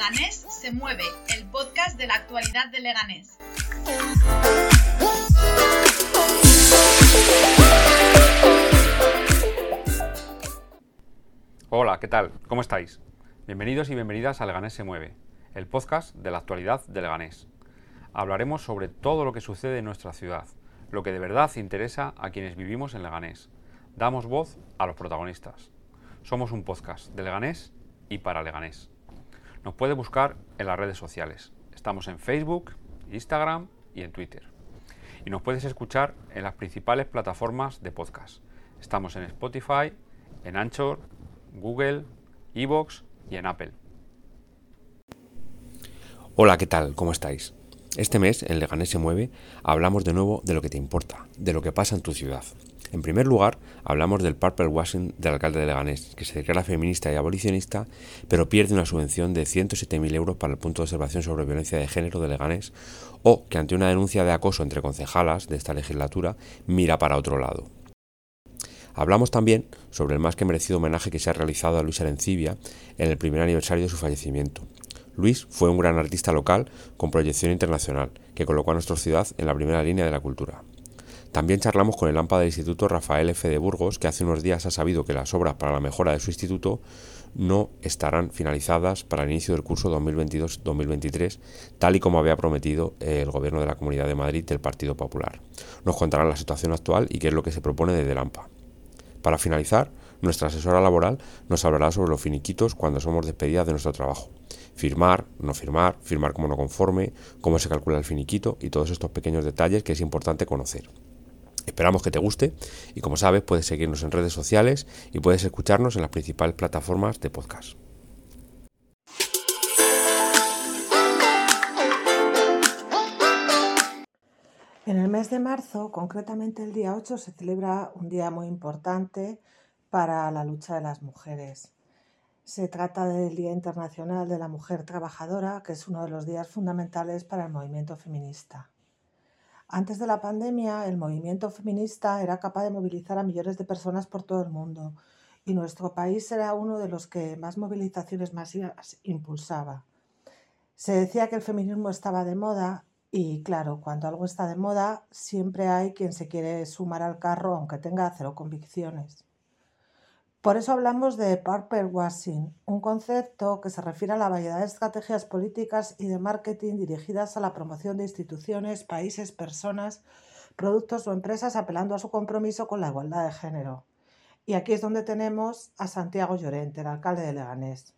Leganés se mueve, el podcast de la actualidad de Leganés. Hola, ¿qué tal? ¿Cómo estáis? Bienvenidos y bienvenidas a Leganés se mueve, el podcast de la actualidad de Leganés. Hablaremos sobre todo lo que sucede en nuestra ciudad, lo que de verdad interesa a quienes vivimos en Leganés. Damos voz a los protagonistas. Somos un podcast de Leganés y para Leganés. Nos puede buscar en las redes sociales. Estamos en Facebook, Instagram y en Twitter. Y nos puedes escuchar en las principales plataformas de podcast. Estamos en Spotify, en Anchor, Google, Evox y en Apple. Hola, ¿qué tal? ¿Cómo estáis? Este mes, en Leganés se mueve, hablamos de nuevo de lo que te importa, de lo que pasa en tu ciudad. En primer lugar, hablamos del purple washing del alcalde de Leganés, que se declara feminista y abolicionista, pero pierde una subvención de 107.000 euros para el punto de observación sobre violencia de género de Leganés, o que ante una denuncia de acoso entre concejalas de esta legislatura, mira para otro lado. Hablamos también sobre el más que merecido homenaje que se ha realizado a Luis Arencibia en el primer aniversario de su fallecimiento. Luis fue un gran artista local con proyección internacional, que colocó a nuestra ciudad en la primera línea de la cultura. También charlamos con el AMPA del Instituto Rafael F. de Burgos, que hace unos días ha sabido que las obras para la mejora de su instituto no estarán finalizadas para el inicio del curso 2022-2023, tal y como había prometido el Gobierno de la Comunidad de Madrid del Partido Popular. Nos contarán la situación actual y qué es lo que se propone desde el AMPA. Para finalizar, nuestra asesora laboral nos hablará sobre los finiquitos cuando somos despedidas de nuestro trabajo. Firmar, no firmar, firmar como no conforme, cómo se calcula el finiquito y todos estos pequeños detalles que es importante conocer. Esperamos que te guste y como sabes puedes seguirnos en redes sociales y puedes escucharnos en las principales plataformas de podcast. En el mes de marzo, concretamente el día 8, se celebra un día muy importante para la lucha de las mujeres. Se trata del Día Internacional de la Mujer Trabajadora, que es uno de los días fundamentales para el movimiento feminista. Antes de la pandemia, el movimiento feminista era capaz de movilizar a millones de personas por todo el mundo y nuestro país era uno de los que más movilizaciones masivas impulsaba. Se decía que el feminismo estaba de moda y claro, cuando algo está de moda, siempre hay quien se quiere sumar al carro aunque tenga cero convicciones. Por eso hablamos de purple washing, un concepto que se refiere a la variedad de estrategias políticas y de marketing dirigidas a la promoción de instituciones, países, personas, productos o empresas apelando a su compromiso con la igualdad de género. Y aquí es donde tenemos a Santiago Llorente, el alcalde de Leganés.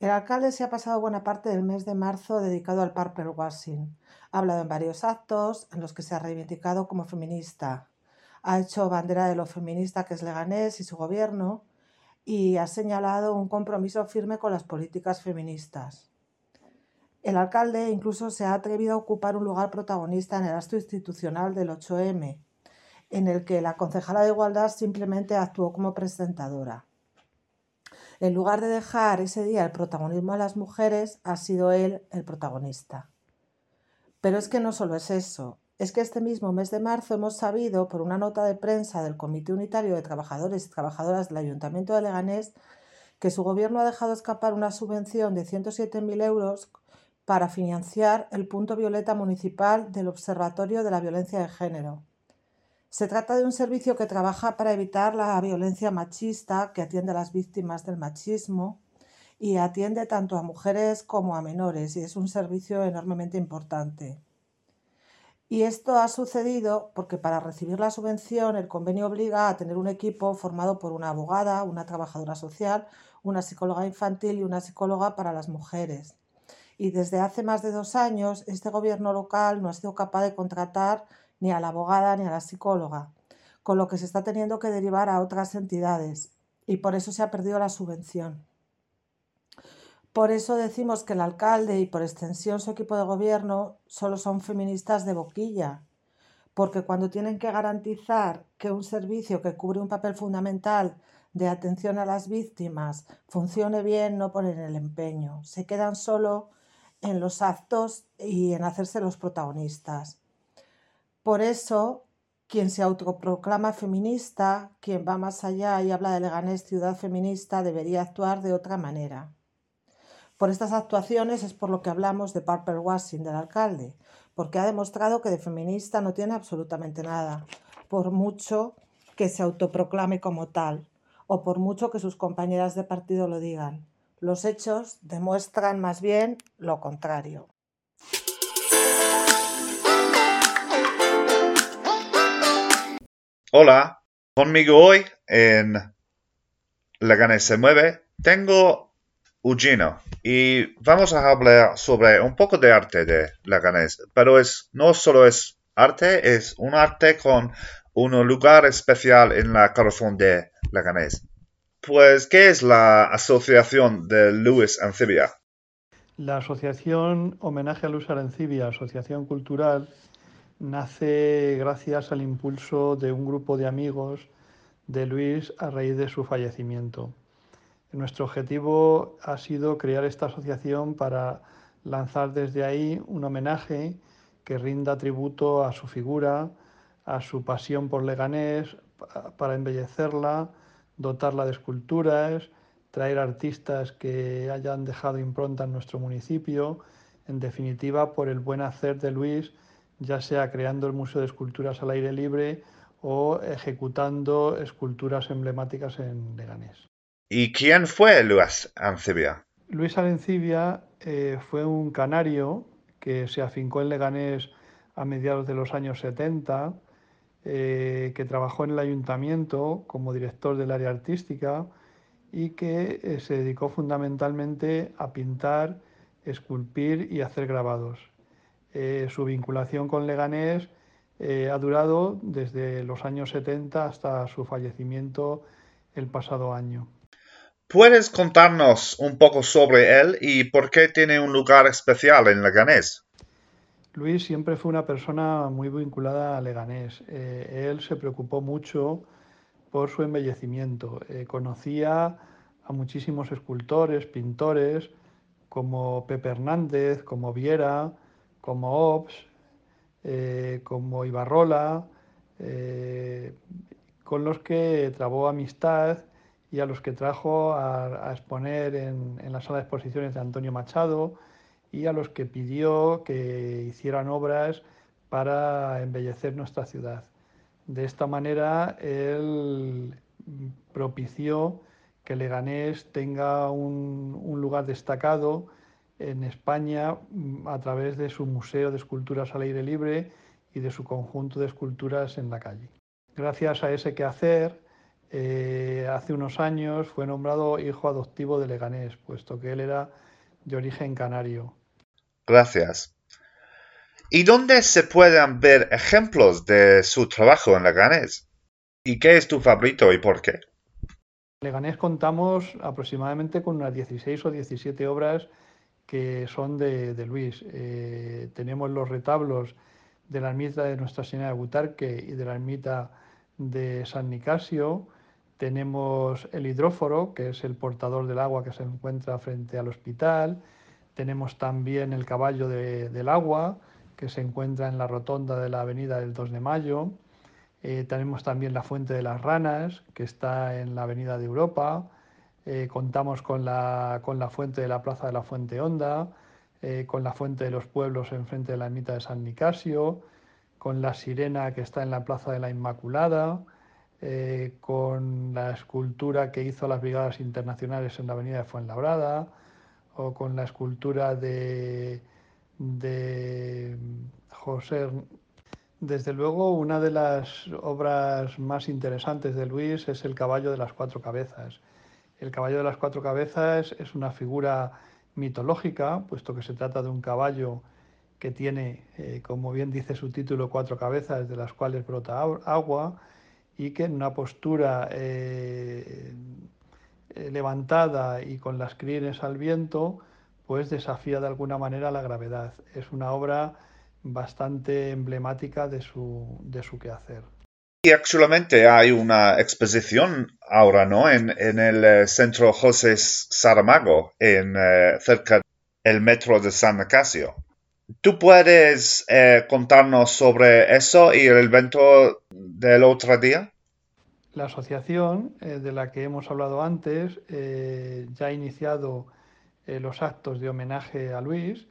El alcalde se ha pasado buena parte del mes de marzo dedicado al purple washing. Ha hablado en varios actos en los que se ha reivindicado como feminista, ha hecho bandera de lo feminista que es Leganés y su gobierno y ha señalado un compromiso firme con las políticas feministas. El alcalde incluso se ha atrevido a ocupar un lugar protagonista en el acto institucional del 8M, en el que la concejala de Igualdad simplemente actuó como presentadora. En lugar de dejar ese día el protagonismo a las mujeres, ha sido él el protagonista. Pero es que no solo es eso, es que este mismo mes de marzo hemos sabido, por una nota de prensa del Comité Unitario de Trabajadores y Trabajadoras del Ayuntamiento de Leganés, que su gobierno ha dejado escapar una subvención de 107.000 euros para financiar el punto violeta municipal del Observatorio de la Violencia de Género. Se trata de un servicio que trabaja para evitar la violencia machista, que atiende a las víctimas del machismo y atiende tanto a mujeres como a menores, y es un servicio enormemente importante. Y esto ha sucedido porque para recibir la subvención el convenio obliga a tener un equipo formado por una abogada, una trabajadora social, una psicóloga infantil y una psicóloga para las mujeres. Y desde hace más de dos años este gobierno local no ha sido capaz de contratar ni a la abogada ni a la psicóloga, con lo que se está teniendo que derivar a otras entidades y por eso se ha perdido la subvención. Por eso decimos que el alcalde y por extensión su equipo de gobierno solo son feministas de boquilla, porque cuando tienen que garantizar que un servicio que cubre un papel fundamental de atención a las víctimas funcione bien, no ponen el empeño, se quedan solo en los actos y en hacerse los protagonistas. Por eso, quien se autoproclama feminista, quien va más allá y habla de Leganés ciudad feminista, debería actuar de otra manera Por estas actuaciones es por lo que hablamos de Purple Washing del alcalde, porque ha demostrado que de feminista no tiene absolutamente nada, por mucho que se autoproclame como tal, o por mucho que sus compañeras de partido lo digan. Los hechos demuestran más bien lo contrario. Hola, conmigo hoy en Leganés se mueve tengo Ugino y vamos a hablar sobre un poco de arte de Leganés, pero es no solo es arte, es un arte con un lugar especial en la corazón de Leganés. Pues, ¿qué es la Asociación de Luis Ancibia? La Asociación Homenaje a Luis Arencibia, Asociación Cultural, nace gracias al impulso de un grupo de amigos de Luis a raíz de su fallecimiento. Nuestro objetivo ha sido crear esta asociación para lanzar desde ahí un homenaje que rinda tributo a su figura, a su pasión por Leganés, para embellecerla, dotarla de esculturas, traer artistas que hayan dejado impronta en nuestro municipio, en definitiva por el buen hacer de Luis ya sea creando el Museo de Esculturas al aire libre o ejecutando esculturas emblemáticas en Leganés. ¿Y quién fue Luis Ancibia? Luis Arencibia eh, fue un canario que se afincó en Leganés a mediados de los años 70, eh, que trabajó en el ayuntamiento como director del área artística y que eh, se dedicó fundamentalmente a pintar, esculpir y hacer grabados. Eh, su vinculación con Leganés ha durado desde los años 70 hasta su fallecimiento el pasado año. ¿Puedes contarnos un poco sobre él y por qué tiene un lugar especial en Leganés? Luis siempre fue una persona muy vinculada a Leganés. Eh, él se preocupó mucho por su embellecimiento. conocía a muchísimos escultores, pintores, como Pepe Hernández, como Viera, como Ops, eh, como Ibarrola, eh, con los que trabó amistad y a los que trajo a, exponer en, la sala de exposiciones de Antonio Machado y a los que pidió que hicieran obras para embellecer nuestra ciudad. De esta manera, él propició que Leganés tenga un lugar destacado en España mm, a través de su Museo de Esculturas al Aire Libre y de su conjunto de esculturas en la calle. Gracias a ese quehacer, eh, hace unos años fue nombrado hijo adoptivo de Leganés, puesto que él era de origen canario. Gracias. ¿Y dónde se pueden ver ejemplos de su trabajo en Leganés? ¿Y qué es tu favorito y por qué? En Leganés contamos aproximadamente con unas 16 o 17 obras que son de, Luis. Eh, tenemos los retablos de la ermita de Nuestra Señora de Butarque y de la ermita de San Nicasio. Tenemos el hidróforo, que es el portador del agua que se encuentra frente al hospital. Tenemos también el caballo del agua, que se encuentra en la rotonda de la avenida del 2 de Mayo. Eh, tenemos también la fuente de las ranas, que está en la avenida de Europa. Eh, contamos con la, con la, fuente de la Plaza de la Fuente Honda, eh, con la Fuente de los Pueblos enfrente de la ermita de San Nicasio, con la sirena que está en la Plaza de la Inmaculada, eh, con la escultura que hizo las Brigadas Internacionales en la Avenida de Fuenlabrada, o con la escultura de, de José. Desde luego, una de las obras más interesantes de Luis es el caballo de las cuatro cabezas. El caballo de las cuatro cabezas es una figura mitológica, puesto que se trata de un caballo que tiene, eh, como bien dice su título, cuatro cabezas de las cuales brota agua y que en una postura eh, eh, levantada y con las crines al viento, pues desafía de alguna manera la gravedad. Es una obra bastante emblemática de su, de su quehacer. Y actualmente hay una exposición ahora, ¿no? En, el eh, centro José Saramago, en, cerca del metro de San Nicasio. ¿Tú puedes eh, contarnos sobre eso y el evento del otro día? La asociación de la que hemos hablado antes ya ha iniciado los actos de homenaje a Luis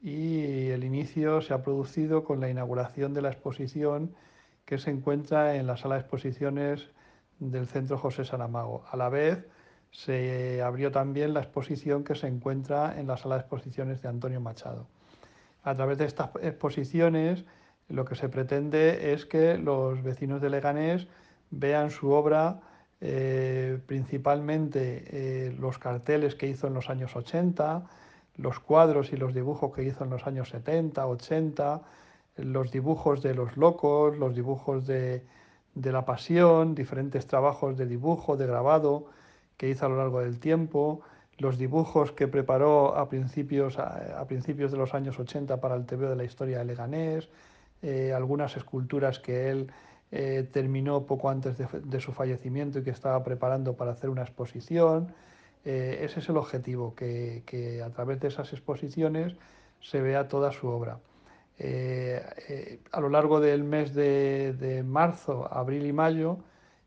y el inicio se ha producido con la inauguración de la exposición que se encuentra en la sala de exposiciones del Centro José Saramago. A la vez se abrió también la exposición que se encuentra en la sala de exposiciones de Antonio Machado. A través de estas exposiciones lo que se pretende es que los vecinos de Leganés vean su obra, eh, principalmente eh, los carteles que hizo en los años 80, los cuadros y los dibujos que hizo en los años 70, 80, los dibujos de los locos, los dibujos de, la pasión, diferentes trabajos de dibujo, de grabado que hizo a lo largo del tiempo, los dibujos que preparó a principios, a, principios de los años 80 para el TV de la historia de Leganés, eh, algunas esculturas que él eh, terminó poco antes de, su fallecimiento y que estaba preparando para hacer una exposición. Eh, ese es el objetivo, que, a través de esas exposiciones se vea toda su obra. A lo largo del mes de, marzo, abril y mayo,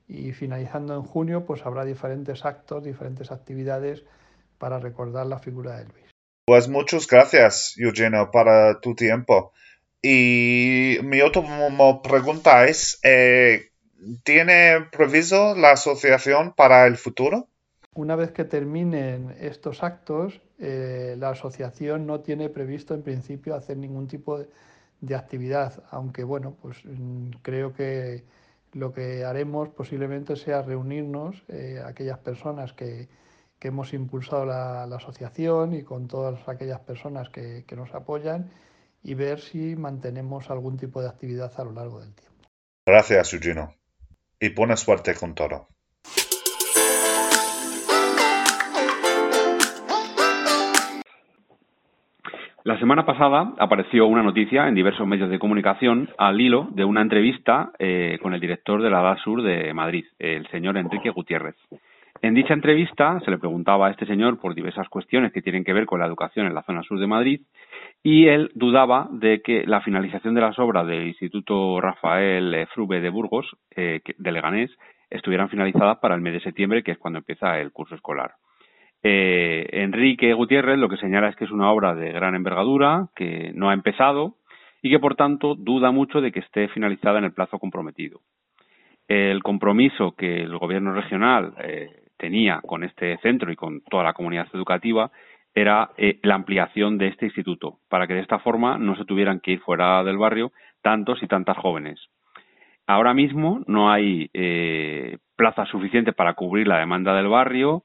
y finalizando en junio, pues habrá diferentes actos, diferentes actividades para recordar la figura de Luis. Pues muchas gracias, Eugenio, para tu tiempo. Y mi otra pregunta es, ¿tiene previsto la asociación para el futuro? Una vez que terminen estos actos, eh, la asociación no tiene previsto en principio hacer ningún tipo de, actividad, aunque bueno, pues mm, creo que lo que haremos posiblemente sea reunirnos eh, aquellas personas que, hemos impulsado la, asociación y con todas aquellas personas que, que nos apoyan y ver si mantenemos algún tipo de actividad a lo largo del tiempo. Gracias, Eugenio. Y buena suerte con todo. La semana pasada apareció una noticia en diversos medios de comunicación al hilo de una entrevista eh, con el director de la DASUR de Madrid, el señor Enrique Gutiérrez. En dicha entrevista se le preguntaba a este señor por diversas cuestiones que tienen que ver con la educación en la zona sur de Madrid y él dudaba de que la finalización de las obras del Instituto Rafael Frube de Burgos, eh, de Leganés, estuvieran finalizadas para el mes de septiembre, que es cuando empieza el curso escolar. Eh, Enrique Gutiérrez lo que señala es que es una obra de gran envergadura, que no ha empezado y que por tanto duda mucho de que esté finalizada en el plazo comprometido. El compromiso que el gobierno regional eh, tenía con este centro y con toda la comunidad educativa era eh, la ampliación de este instituto, para que de esta forma no se tuvieran que ir fuera del barrio tantos y tantas jóvenes. Ahora mismo no hay eh, plazas suficientes para cubrir la demanda del barrio,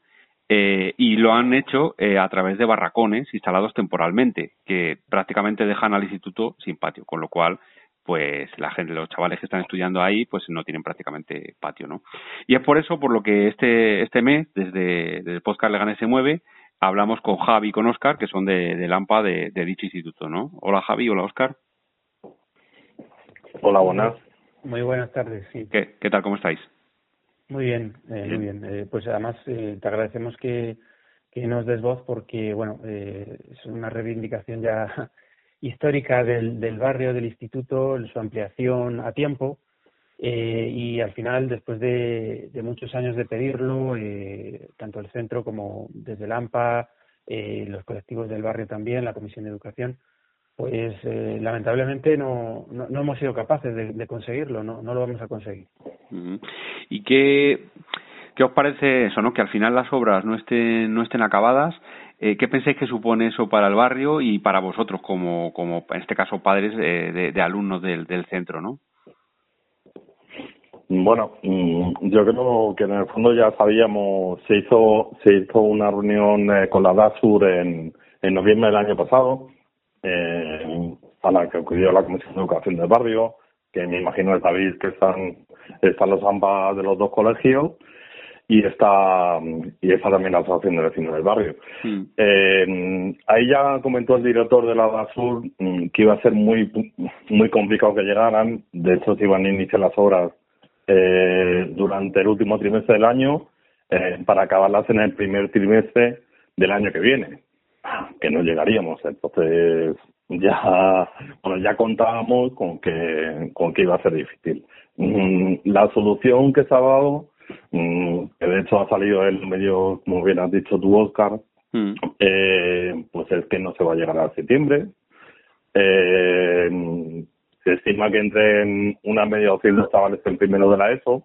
eh, y lo han hecho eh, a través de barracones instalados temporalmente, que prácticamente dejan al instituto sin patio, con lo cual pues la gente, los chavales que están estudiando ahí, pues no tienen prácticamente patio, ¿no? Y es por eso por lo que este, este mes, desde, el podcast Leganés se mueve, hablamos con Javi y con Oscar, que son de, de Lampa de, dicho instituto, ¿no? Hola Javi, hola Oscar. Hola, buenas. Muy buenas tardes, sí. ¿Qué, qué tal, cómo estáis? Muy bien, eh, muy bien. Eh, pues además eh, te agradecemos que, que nos des voz porque, bueno, eh, es una reivindicación ya histórica del, del barrio, del instituto, su ampliación a tiempo. Eh, y al final, después de, de muchos años de pedirlo, eh, tanto el centro como desde el AMPA, eh, los colectivos del barrio también, la Comisión de Educación, pues eh, lamentablemente no, no, no, hemos sido capaces de, de conseguirlo, no, no lo vamos a conseguir. ¿Y qué, qué os parece eso, no? Que al final las obras no estén, no estén acabadas. Eh, ¿Qué pensáis que supone eso para el barrio y para vosotros como, como en este caso, padres de, de, alumnos del, centro, no? Bueno, mm, yo creo que en el fondo ya sabíamos, se hizo, se hizo una reunión eh, con la DASUR en, noviembre del año pasado, eh, a la que acudió la Comisión de Educación del Barrio, que me imagino que sabéis que están, están los AMPA de los dos colegios y está y está también la asociación de vecinos del barrio. Mm. Eh, ahí ya comentó el director de la Basur mm, que iba a ser muy muy complicado que llegaran. De hecho, se iban a iniciar las obras eh, durante el último trimestre del año eh, para acabarlas en el primer trimestre del año que viene, que no llegaríamos. Entonces, ya bueno ya contábamos con que con que iba a ser difícil mm, la solución que se ha dado mm, que de hecho ha salido en medio como bien has dicho tú Oscar mm. eh, pues es que no se va a llegar a septiembre. Eh, se estima que entre una media docena de chavales el primero de la ESO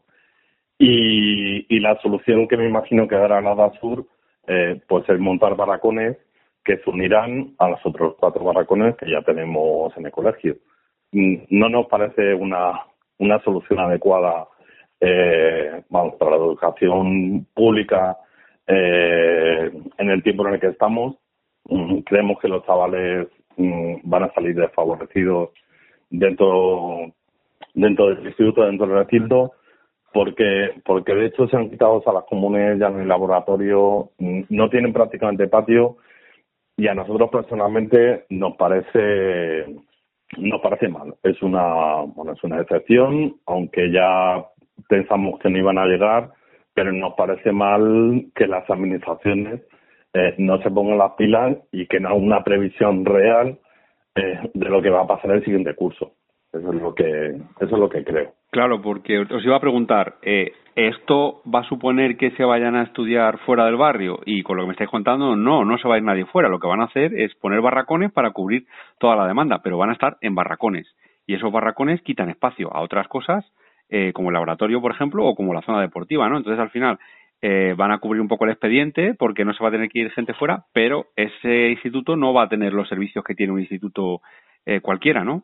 y, y la solución que me imagino que dará la DASUR eh, pues es montar barracones que se unirán a los otros cuatro barracones que ya tenemos en el colegio. Mm, no nos parece una, una solución adecuada eh, vamos, para la educación pública eh, en el tiempo en el que estamos. Mm, creemos que los chavales mm, van a salir desfavorecidos dentro dentro del instituto, dentro del recinto, porque porque de hecho se han quitado a las comunes ya en el laboratorio, no tienen prácticamente patio y a nosotros personalmente nos parece nos parece mal. Es una bueno es una excepción, aunque ya pensamos que no iban a llegar, pero nos parece mal que las administraciones eh, no se pongan las pilas y que no haya una previsión real eh, de lo que va a pasar el siguiente curso. Eso es lo que eso es lo que creo. Claro, porque os iba a preguntar, eh, ¿esto va a suponer que se vayan a estudiar fuera del barrio? Y con lo que me estáis contando, no, no se va a ir nadie fuera. Lo que van a hacer es poner barracones para cubrir toda la demanda, pero van a estar en barracones. Y esos barracones quitan espacio a otras cosas, eh, como el laboratorio, por ejemplo, o como la zona deportiva, ¿no? Entonces, al final, eh, van a cubrir un poco el expediente porque no se va a tener que ir gente fuera, pero ese instituto no va a tener los servicios que tiene un instituto eh, cualquiera, ¿no?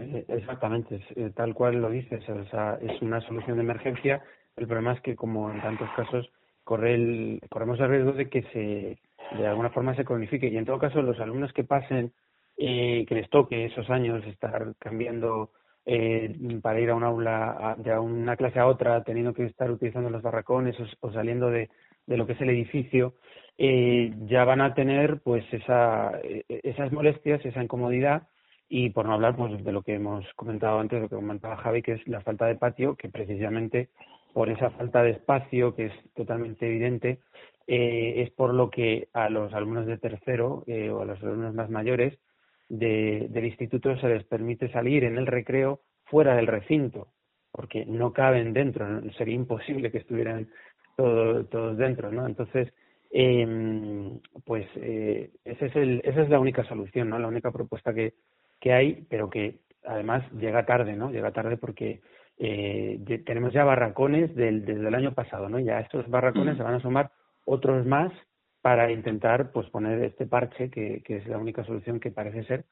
Eh, exactamente, eh, tal cual lo dices, o sea, es una solución de emergencia. El problema es que, como en tantos casos, corre el, corremos el riesgo de que se, de alguna forma se cronifique. Y en todo caso, los alumnos que pasen, eh, que les toque esos años estar cambiando eh, para ir a un aula, de una clase a otra, teniendo que estar utilizando los barracones o, saliendo de, de, lo que es el edificio, eh, ya van a tener pues esa, esas molestias, esa incomodidad. Y por no hablar pues de lo que hemos comentado antes, lo que comentaba Javi, que es la falta de patio, que precisamente por esa falta de espacio, que es totalmente evidente, eh, es por lo que a los alumnos de tercero eh, o a los alumnos más mayores de, del instituto se les permite salir en el recreo fuera del recinto, porque no caben dentro, sería imposible que estuvieran todos dentro, ¿no? Entonces, eh, pues eh, ese es el, esa es la única solución, ¿no? La única propuesta que, que hay, pero que además llega tarde, ¿no? Llega tarde porque eh, tenemos ya barracones del, desde el año pasado, ¿no? Ya estos barracones mm. se van a sumar otros más para intentar pues poner este parche que, que es la única solución que parece ser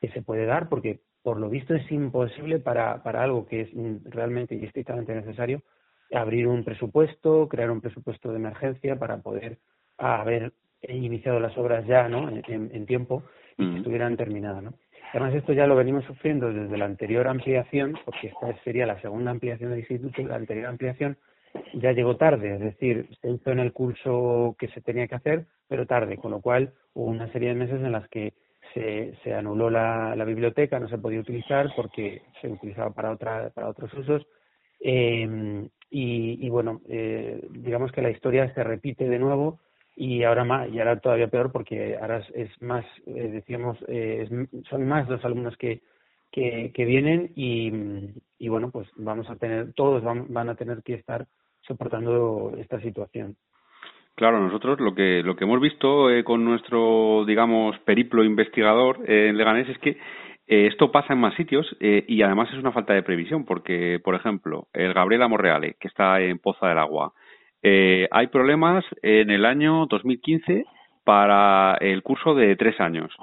que se puede dar porque por lo visto es imposible para, para algo que es realmente y estrictamente necesario abrir un presupuesto, crear un presupuesto de emergencia para poder haber iniciado las obras ya ¿no? en, en tiempo y que estuvieran terminadas. ¿no? Además, esto ya lo venimos sufriendo desde la anterior ampliación, porque esta sería la segunda ampliación del instituto, la anterior ampliación ya llegó tarde, es decir, se hizo en el curso que se tenía que hacer, pero tarde, con lo cual hubo una serie de meses en las que se, se anuló la, la biblioteca, no se podía utilizar porque se utilizaba para, otra, para otros usos. Eh, y, bueno, eh, digamos que la historia se repite de nuevo y ahora más y ahora todavía peor porque ahora es, más eh, decíamos eh, son más los alumnos que que, que vienen y, y, bueno pues vamos a tener todos van, van a tener que estar soportando esta situación Claro, nosotros lo que lo que hemos visto eh, con nuestro digamos periplo investigador eh, en Leganés es que eh, esto pasa en más sitios eh, y además es una falta de previsión porque, por ejemplo, el Gabriela Morreale, que está en Poza del Agua, hay problemas en el año 2015 para el curso de tres años.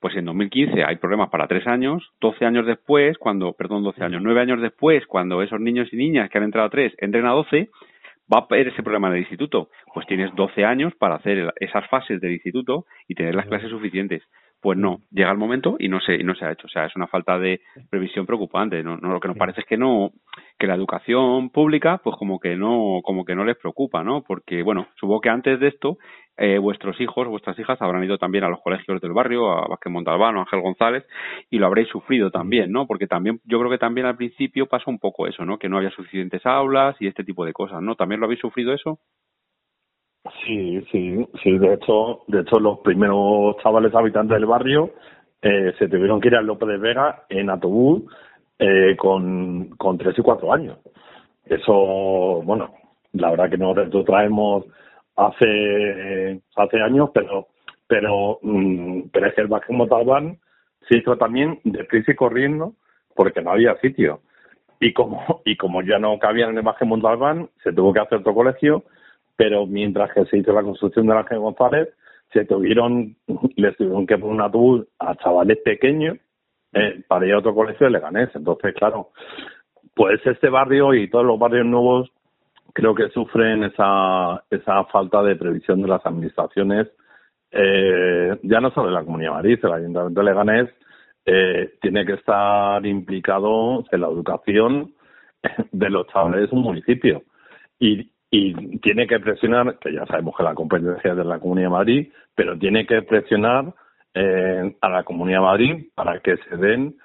Pues en 2015 hay problemas para tres años, 12 años después, cuando, perdón, 12 años, nueve años después, cuando esos niños y niñas que han entrado a tres entren a 12, va a haber ese problema en el instituto. Pues tienes 12 años para hacer esas fases del instituto y tener las clases suficientes. Pues no, llega el momento y no se, y no se ha hecho. O sea, es una falta de previsión preocupante. No, no lo que nos parece es que no, que la educación pública, pues como que no, como que no les preocupa, ¿no? Porque, bueno, supongo que antes de esto, eh, vuestros hijos, vuestras hijas habrán ido también a los colegios del barrio, a Vázquez Montalbano, a Ángel González, y lo habréis sufrido también, ¿no? Porque también, yo creo que también al principio pasó un poco eso, ¿no? Que no había suficientes aulas y este tipo de cosas, ¿no? ¿También lo habéis sufrido eso? Sí, sí, sí. De hecho, de hecho los primeros chavales habitantes del barrio eh, se tuvieron que ir al López de Vega en autobús eh, con, con tres y cuatro años. Eso, bueno, la verdad que nosotros traemos hace hace años, pero pero mm, pero es que el Vázquez Montalbán se hizo también deprisa y corriendo porque no había sitio. Y como y como ya no cabía en el Vázquez Montalbán, se tuvo que hacer otro colegio, pero mientras que se hizo la construcción del Ángel González, se tuvieron, les tuvieron que poner un autobús a chavales pequeños eh, para ir a otro colegio de Leganés. Entonces, claro, pues este barrio y todos los barrios nuevos creo que sufren esa, esa falta de previsión de las administraciones, eh, ya no solo en la Comunidad de Madrid, el Ayuntamiento de Leganés eh, tiene que estar implicado en la educación de los chavales de un municipio. Y, y tiene que presionar, que ya sabemos que la competencia es de la Comunidad de Madrid, pero tiene que presionar eh, a la Comunidad de Madrid para que se den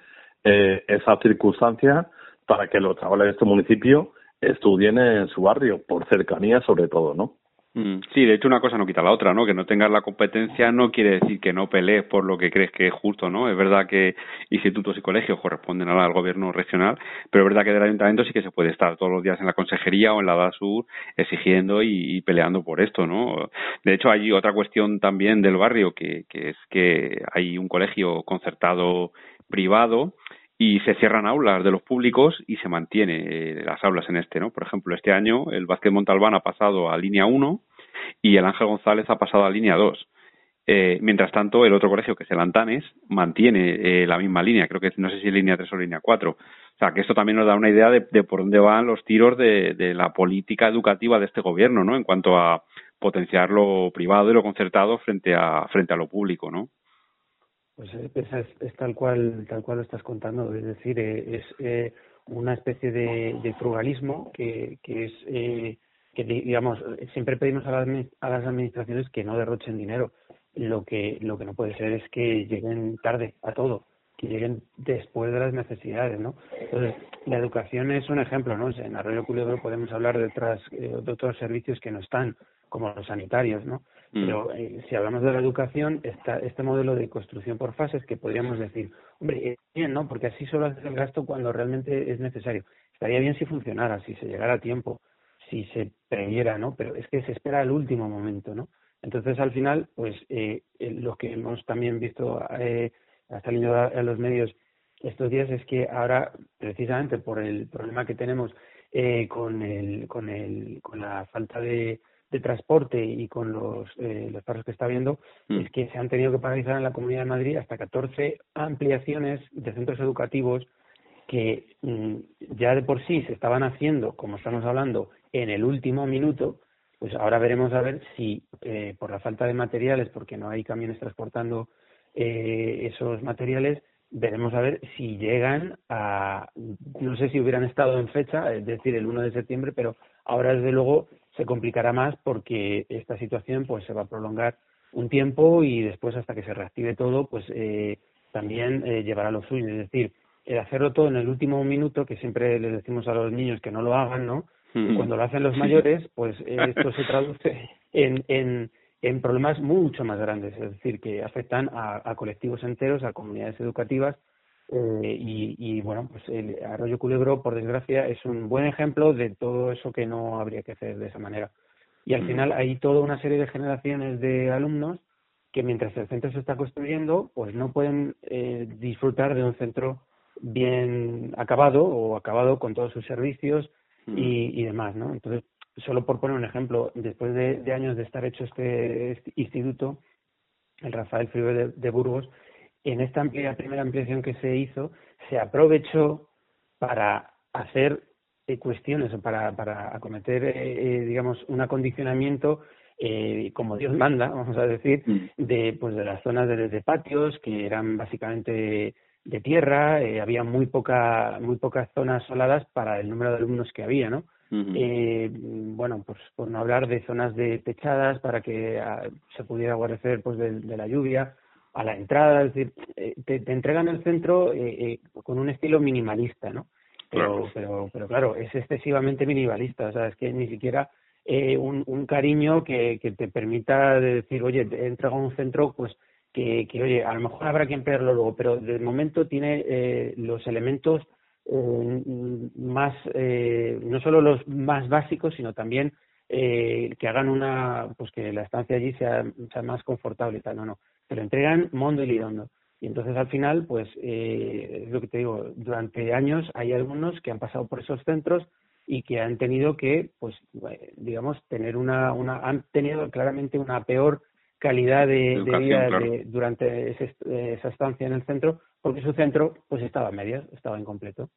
eh, esas circunstancias para que los chavales de este municipio estudien en su barrio, por cercanía sobre todo, ¿no? Mm, sí, de hecho una cosa no quita la otra, ¿no? Que no tengas la competencia no quiere decir que no pelees por lo que crees que es justo, ¿no? Es verdad que institutos y colegios corresponden al gobierno regional, pero es verdad que del ayuntamiento sí que se puede estar todos los días en la consejería o en la DASUR exigiendo y, peleando por esto, ¿no? De hecho hay otra cuestión también del barrio que, que es que hay un colegio concertado privado y se cierran aulas de los públicos y se mantiene eh, las aulas en este, ¿no? Por ejemplo, este año el Vázquez Montalbán ha pasado a línea 1 y el Ángel González ha pasado a línea 2. Eh, mientras tanto, el otro colegio, que es el Antanes, mantiene eh, la misma línea, creo que no sé si línea 3 o línea 4. O sea, que esto también nos da una idea de, por dónde van los tiros de, de, la política educativa de este gobierno, ¿no? En cuanto a potenciar lo privado y lo concertado frente a, frente a lo público, ¿no? Pues eh, es, tal cual tal cual lo estás contando, es decir, eh, es eh, una especie de, frugalismo que, que es que digamos siempre pedimos a las, a las administraciones que no derrochen dinero. Lo que lo que no puede ser es que lleguen tarde a todo, que lleguen después de las necesidades, ¿no? Entonces la educación es un ejemplo, ¿no? En Arroyo Culebro podemos hablar de otras de otros servicios que no están como los sanitarios, ¿no? Mm. Pero eh, si hablamos de la educación, está este modelo de construcción por fases que podríamos decir, hombre, es bien, ¿no? Porque así solo haces el gasto cuando realmente es necesario. Estaría bien si funcionara, si se llegara a tiempo, si se previera, ¿no? Pero es que se espera el último momento, ¿no? Entonces, al final, pues eh, lo que hemos también visto, eh, ha salido a, los medios estos días es que ahora, precisamente por el problema que tenemos eh, con, el, con, el, con la falta de, de transporte y con los, eh, los paros que está habiendo, mm. es que se han tenido que paralizar en la Comunidad de Madrid hasta 14 ampliaciones de centros educativos que mm, ya de por sí se estaban haciendo, como estamos hablando, en el último minuto, pues ahora veremos a ver si eh, por la falta de materiales, porque no hay camiones transportando eh, esos materiales, veremos a ver si llegan a, no sé si hubieran estado en fecha, es decir, el 1 de septiembre, pero ahora desde luego se complicará más porque esta situación pues se va a prolongar un tiempo y después hasta que se reactive todo pues eh, también eh, llevará lo suyo es decir el hacerlo todo en el último minuto que siempre les decimos a los niños que no lo hagan no mm. cuando lo hacen los mayores pues esto se traduce en, en en problemas mucho más grandes, es decir, que afectan a, a colectivos enteros, a comunidades educativas, eh, y, y, bueno, pues el Arroyo Culebro, por desgracia, es un buen ejemplo de todo eso que no habría que hacer de esa manera. Y al final hay toda una serie de generaciones de alumnos que mientras el centro se está construyendo, pues no pueden eh, disfrutar de un centro bien acabado o acabado con todos sus servicios y, y demás, ¿no? Entonces, solo por poner un ejemplo, después de, años de estar hecho este, este instituto, el Rafael Frío de Burgos, en esta primera ampliación que se hizo, se aprovechó para hacer eh, cuestiones o para, para acometer, eh, eh, digamos, un acondicionamiento como Dios manda, vamos a decir, mm. de, pues de las zonas de, patios que eran básicamente de tierra, había muy poca, muy pocas zonas soladas para el número de alumnos que había, ¿no? Bueno, pues por no hablar de zonas de techadas para que ah, se pudiera guarecer pues de la lluvia, a la entrada, es decir, eh, te, entregan el centro eh, eh, con un estilo minimalista, ¿no? Pero, pero, pero claro, es excesivamente minimalista, o sea, es que ni siquiera un, un cariño que, que te permita decir, oye, te entrego un centro, pues que, que, oye, a lo mejor habrá que emplearlo luego, pero de momento tiene los elementos más, no solo los más básicos, sino también eh, que hagan una, pues que la estancia allí sea, sea más confortable y tal, no, no, te lo entregan mondo y lidondo. Y entonces al final, pues eh, es lo que te digo, durante años hay algunos que han pasado por esos centros y que han tenido que, pues, eh, digamos, tener una, una han tenido claramente una peor calidad de, vida durante esa estancia en el centro, porque su centro, pues, estaba a medias, estaba incompleto.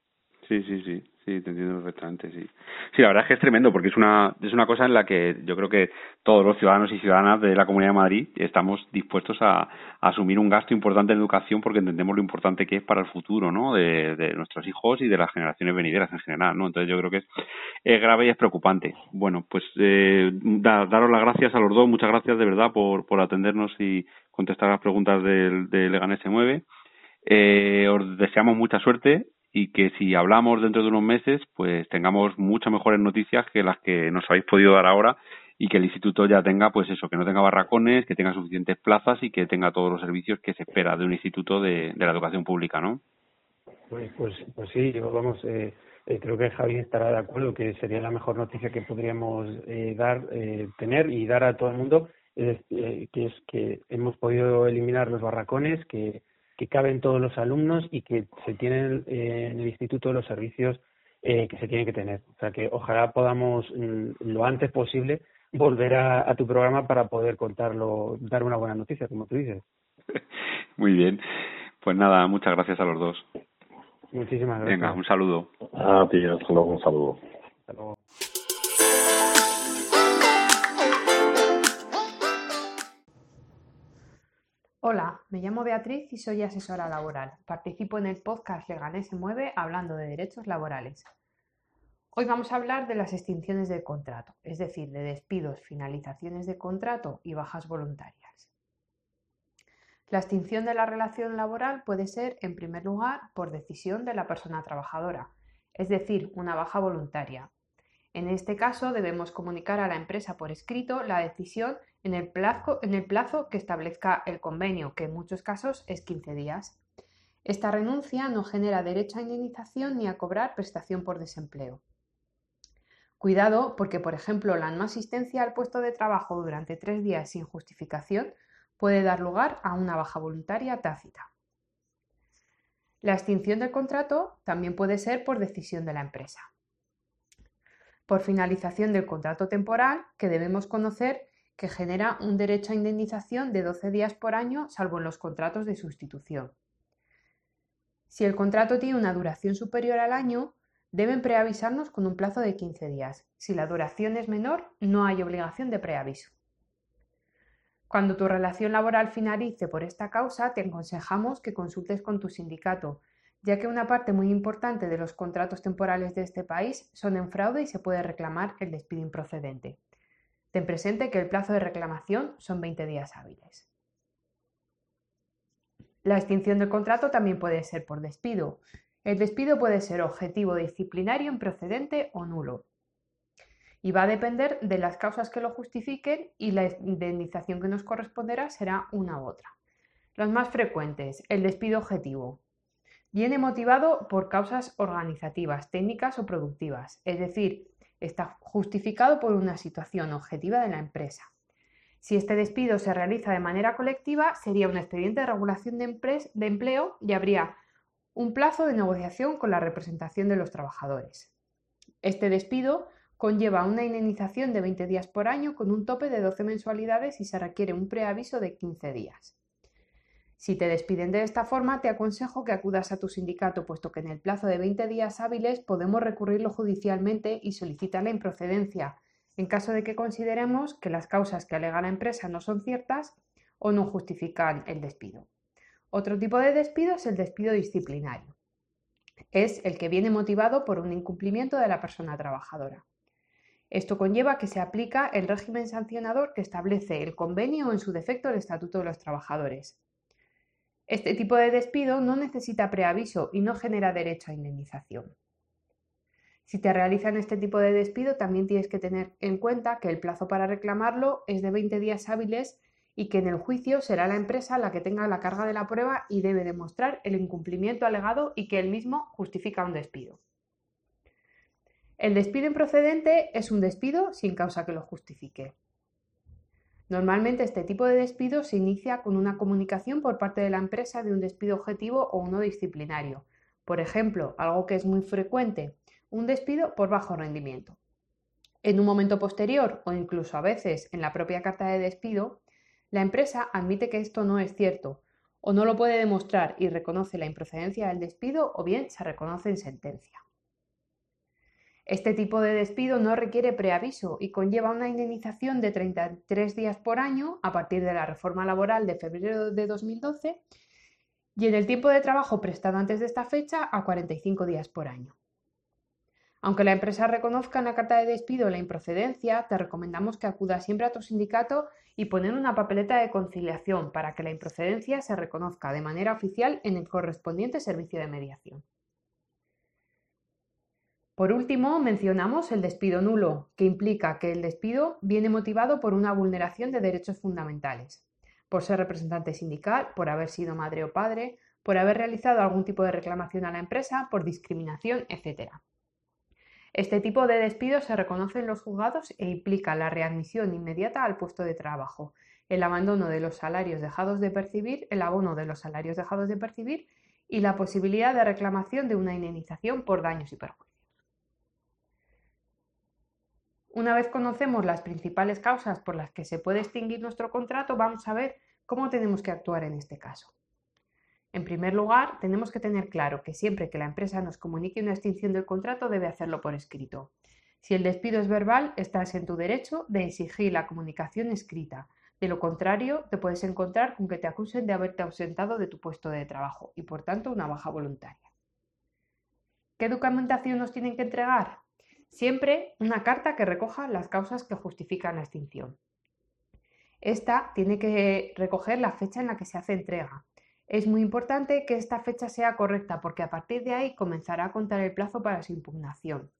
Sí, sí, sí, sí, te entiendo perfectamente, sí. Sí, la verdad es que es tremendo porque es una, es una cosa en la que yo creo que todos los ciudadanos y ciudadanas de la Comunidad de Madrid estamos dispuestos a, asumir un gasto importante en educación porque entendemos lo importante que es para el futuro, ¿no? De, nuestros hijos y de las generaciones venideras en general, ¿no? Entonces yo creo que es, grave y es preocupante. Bueno, pues eh, daros las gracias a los dos, muchas gracias de verdad por, por atendernos y contestar las preguntas del, de Leganés se mueve. Eh, os deseamos mucha suerte y que si hablamos dentro de unos meses, pues tengamos muchas mejores noticias que las que nos habéis podido dar ahora y que el instituto ya tenga, pues eso, que no tenga barracones, que tenga suficientes plazas y que tenga todos los servicios que se espera de un instituto de, la educación pública, ¿no? Pues, pues, pues sí, vamos, eh, eh, creo que Javi estará de acuerdo que sería la mejor noticia que podríamos eh, dar, eh, tener y dar a todo el mundo, que es que hemos podido eliminar los barracones, que que caben todos los alumnos y que se tienen eh, en el instituto los servicios eh, que se tienen que tener. O sea que ojalá podamos mm, lo antes posible volver a, tu programa para poder contarlo, dar una buena noticia, como tú dices. Muy bien. Pues nada, muchas gracias a los dos. Muchísimas gracias. Venga, un saludo. A ti, hasta luego, un saludo. Hasta luego. Hola, me llamo Beatriz y soy asesora laboral. Participo en el podcast Leganés se mueve hablando de derechos laborales. Hoy vamos a hablar de las extinciones de contrato, es decir, de despidos, finalizaciones de contrato y bajas voluntarias. La extinción de la relación laboral puede ser, en primer lugar, por decisión de la persona trabajadora, es decir, una baja voluntaria. En este caso, debemos comunicar a la empresa por escrito la decisión en el, plazo, que establezca el convenio, que en muchos casos es 15 días. Esta renuncia no genera derecho a indemnización ni a cobrar prestación por desempleo. Cuidado porque, por ejemplo, la no asistencia al puesto de trabajo durante tres días sin justificación puede dar lugar a una baja voluntaria tácita. La extinción del contrato también puede ser por decisión de la empresa. Por finalización del contrato temporal, que debemos conocer que genera un derecho a indemnización de 12 días por año, salvo en los contratos de sustitución. Si el contrato tiene una duración superior al año, deben preavisarnos con un plazo de 15 días. Si la duración es menor, no hay obligación de preaviso. Cuando tu relación laboral finalice por esta causa, te aconsejamos que consultes con tu sindicato, ya que una parte muy importante de los contratos temporales de este país son en fraude y se puede reclamar el despido improcedente. Ten presente que el plazo de reclamación son 20 días hábiles. La extinción del contrato también puede ser por despido. El despido puede ser objetivo disciplinario, improcedente o nulo. Y va a depender de las causas que lo justifiquen y la indemnización que nos corresponderá será una u otra. Los más frecuentes, el despido objetivo. Viene motivado por causas organizativas, técnicas o productivas, es decir, está justificado por una situación objetiva de la empresa. Si este despido se realiza de manera colectiva, sería un expediente de regulación de, de, empleo y habría un plazo de negociación con la representación de los trabajadores. Este despido conlleva una indemnización de 20 días por año con un tope de 12 mensualidades y se requiere un preaviso de 15 días. Si te despiden de esta forma, te aconsejo que acudas a tu sindicato, puesto que en el plazo de 20 días hábiles podemos recurrirlo judicialmente y solicitar la improcedencia, en caso de que consideremos que las causas que alega la empresa no son ciertas o no justifican el despido. Otro tipo de despido es el despido disciplinario. Es el que viene motivado por un incumplimiento de la persona trabajadora. Esto conlleva que se aplica el régimen sancionador que establece el convenio o en su defecto el Estatuto de los Trabajadores. Este tipo de despido no necesita preaviso y no genera derecho a indemnización. Si te realizan este tipo de despido, también tienes que tener en cuenta que el plazo para reclamarlo es de 20 días hábiles y que en el juicio será la empresa la que tenga la carga de la prueba y debe demostrar el incumplimiento alegado y que el mismo justifica un despido. El despido improcedente es un despido sin causa que lo justifique. Normalmente este tipo de despido se inicia con una comunicación por parte de la empresa de un despido objetivo o uno disciplinario. Por ejemplo, algo que es muy frecuente, un despido por bajo rendimiento. En un momento posterior o incluso a veces en la propia carta de despido, la empresa admite que esto no es cierto o no lo puede demostrar y reconoce la improcedencia del despido o bien se reconoce en sentencia. Este tipo de despido no requiere preaviso y conlleva una indemnización de 33 días por año a partir de la reforma laboral de febrero de 2012 y en el tiempo de trabajo prestado antes de esta fecha a 45 días por año. Aunque la empresa reconozca en la carta de despido la improcedencia, te recomendamos que acudas siempre a tu sindicato y poner una papeleta de conciliación para que la improcedencia se reconozca de manera oficial en el correspondiente servicio de mediación. Por último, mencionamos el despido nulo, que implica que el despido viene motivado por una vulneración de derechos fundamentales, por ser representante sindical, por haber sido madre o padre, por haber realizado algún tipo de reclamación a la empresa, por discriminación, etc. Este tipo de despido se reconoce en los juzgados e implica la readmisión inmediata al puesto de trabajo, el abandono de los salarios dejados de percibir, el abono de los salarios dejados de percibir y la posibilidad de reclamación de una indemnización por daños y perjuicios. Una vez conocemos las principales causas por las que se puede extinguir nuestro contrato, vamos a ver cómo tenemos que actuar en este caso. En primer lugar, tenemos que tener claro que siempre que la empresa nos comunique una extinción del contrato debe hacerlo por escrito. Si el despido es verbal, estás en tu derecho de exigir la comunicación escrita. De lo contrario, te puedes encontrar con que te acusen de haberte ausentado de tu puesto de trabajo y, por tanto, una baja voluntaria. ¿Qué documentación nos tienen que entregar? Siempre una carta que recoja las causas que justifican la extinción. Esta tiene que recoger la fecha en la que se hace entrega. Es muy importante que esta fecha sea correcta porque a partir de ahí comenzará a contar el plazo para su impugnación.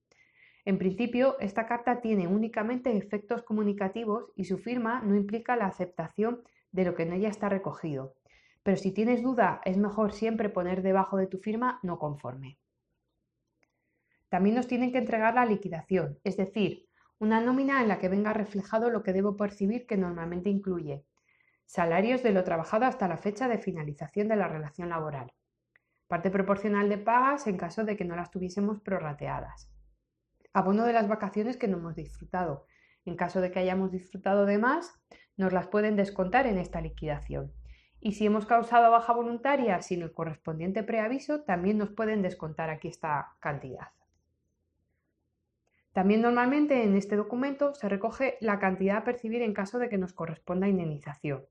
En principio, esta carta tiene únicamente efectos comunicativos y su firma no implica la aceptación de lo que en ella está recogido. Pero si tienes duda, es mejor siempre poner debajo de tu firma no conforme. También nos tienen que entregar la liquidación, es decir, una nómina en la que venga reflejado lo que debo percibir que normalmente incluye salarios de lo trabajado hasta la fecha de finalización de la relación laboral, parte proporcional de pagas en caso de que no las tuviésemos prorrateadas, abono de las vacaciones que no hemos disfrutado, en caso de que hayamos disfrutado de más, nos las pueden descontar en esta liquidación. Y si hemos causado baja voluntaria sin el correspondiente preaviso, también nos pueden descontar aquí esta cantidad. También normalmente en este documento se recoge la cantidad a percibir en caso de que nos corresponda indemnización.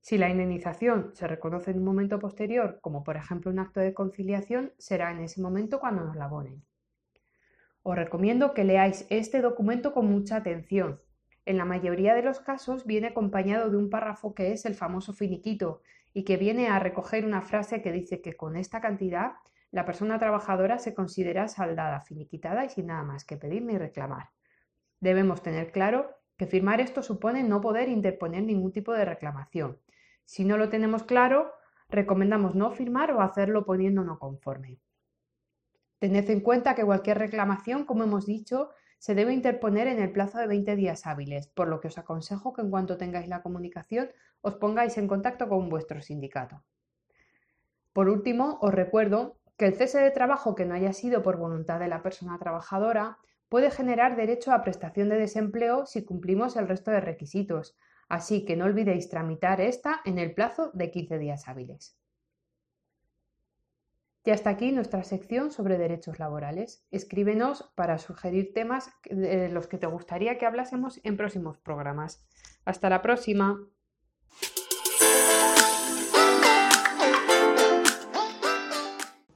Si la indemnización se reconoce en un momento posterior, como por ejemplo un acto de conciliación, será en ese momento cuando nos la abonen. Os recomiendo que leáis este documento con mucha atención. En la mayoría de los casos viene acompañado de un párrafo que es el famoso finiquito y que viene a recoger una frase que dice que con esta cantidad la persona trabajadora se considera saldada, finiquitada y sin nada más que pedir ni reclamar. Debemos tener claro que firmar esto supone no poder interponer ningún tipo de reclamación. Si no lo tenemos claro, recomendamos no firmar o hacerlo poniendo no conforme. Tened en cuenta que cualquier reclamación, como hemos dicho, se debe interponer en el plazo de 20 días hábiles, por lo que os aconsejo que en cuanto tengáis la comunicación os pongáis en contacto con vuestro sindicato. Por último, os recuerdo que el cese de trabajo que no haya sido por voluntad de la persona trabajadora puede generar derecho a prestación de desempleo si cumplimos el resto de requisitos, así que no olvidéis tramitar esta en el plazo de 15 días hábiles. Y hasta aquí nuestra sección sobre derechos laborales. Escríbenos para sugerir temas de los que te gustaría que hablásemos en próximos programas. Hasta la próxima.